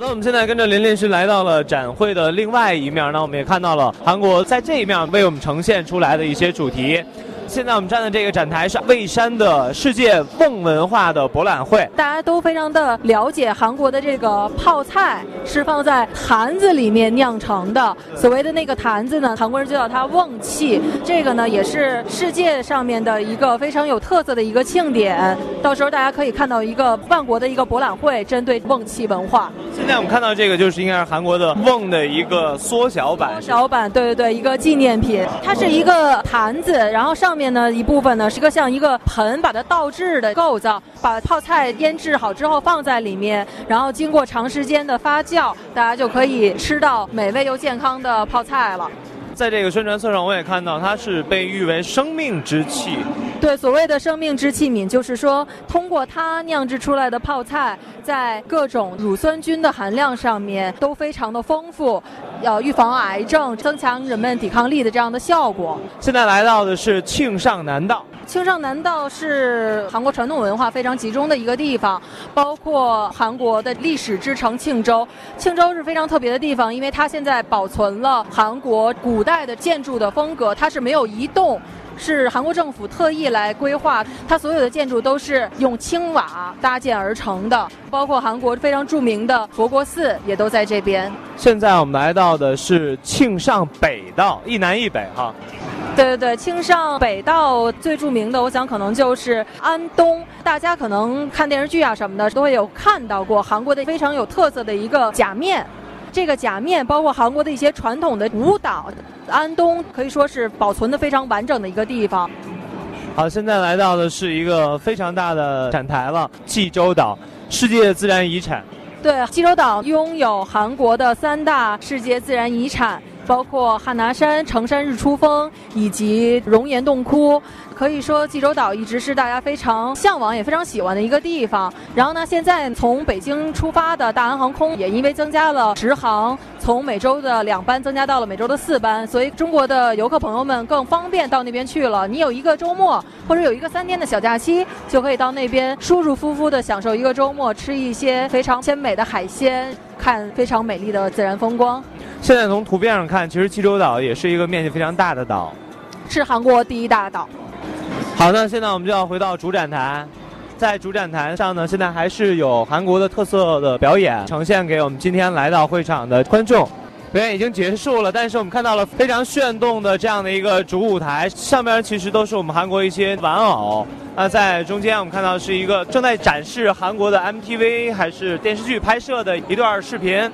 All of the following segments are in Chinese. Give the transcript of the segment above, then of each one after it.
那我们现在跟着林律师来到了展会的另外一面，那我们也看到了韩国在这一面为我们呈现出来的一些主题。现在我们站的这个展台是蔚山的世界瓮文化的博览会，大家都非常的了解韩国的这个泡菜是放在坛子里面酿成的。所谓的那个坛子呢，韩国人就叫它瓮器。这个呢，也是世界上面的一个非常有特色的一个庆典。到时候大家可以看到一个万国的一个博览会，针对瓮器文化。现在我们看到这个就是应该是韩国的瓮的一个缩小版，缩小版，对对对，一个纪念品。它是一个坛子，然后上。面呢一部分呢是个像一个盆，把它倒置的构造，把泡菜腌制好之后放在里面，然后经过长时间的发酵，大家就可以吃到美味又健康的泡菜了。在这个宣传册上，我也看到它是被誉为生命之器。对，所谓的生命之器皿，就是说通过它酿制出来的泡菜，在各种乳酸菌的含量上面都非常的丰富，要预防癌症、增强人们抵抗力的这样的效果。现在来到的是庆尚南道。庆尚南道是韩国传统文化非常集中的一个地方，包括韩国的历史之城庆州。庆州是非常特别的地方，因为它现在保存了韩国古代的建筑的风格，它是没有移动，是韩国政府特意来规划，它所有的建筑都是用青瓦搭建而成的，包括韩国非常著名的佛国寺也都在这边。现在我们来到的是庆尚北道，一南一北哈。对对对，庆尚北道最著名的，我想可能就是安东。大家可能看电视剧啊什么的，都会有看到过韩国的非常有特色的一个假面。这个假面包括韩国的一些传统的舞蹈，安东可以说是保存的非常完整的一个地方。好，现在来到的是一个非常大的展台了，济州岛世界自然遗产。对，济州岛拥有韩国的三大世界自然遗产。包括汉拿山、成山日出峰以及熔岩洞窟，可以说济州岛一直是大家非常向往也非常喜欢的一个地方。然后呢，现在从北京出发的大韩航空也因为增加了直航，从每周的两班增加到了每周的四班，所以中国的游客朋友们更方便到那边去了。你有一个周末或者有一个三天的小假期，就可以到那边舒舒服服的享受一个周末，吃一些非常鲜美的海鲜，看非常美丽的自然风光。现在从图片上看，其实济州岛也是一个面积非常大的岛，是韩国第一大岛。好，那现在我们就要回到主展台，在主展台上呢，现在还是有韩国的特色的表演呈现给我们今天来到会场的观众。表演已经结束了，但是我们看到了非常炫动的这样的一个主舞台，上面其实都是我们韩国一些玩偶。那在中间我们看到是一个正在展示韩国的 MTV 还是电视剧拍摄的一段视频。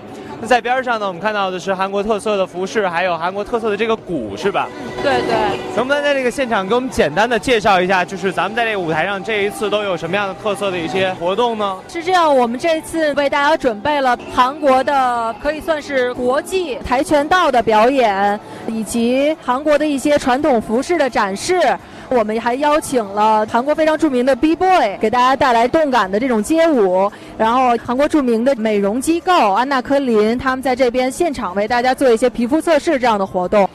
在边上呢，我们看到的是韩国特色的服饰，还有韩国特色的这个鼓，是吧？对对。能不能在这个现场给我们简单的介绍一下，就是咱们在这个舞台上这一次都有什么样的特色的一些活动呢？是这样，我们这次为大家准备了韩国的可以算是国际跆拳道的表演，以及韩国的一些传统服饰的展示。我们还邀请了韩国非常著名的 B Boy，给大家带来动感的这种街舞。然后韩国著名的美容机构安娜科林，他们在这边现场为大家做一些皮肤测试这样的活动。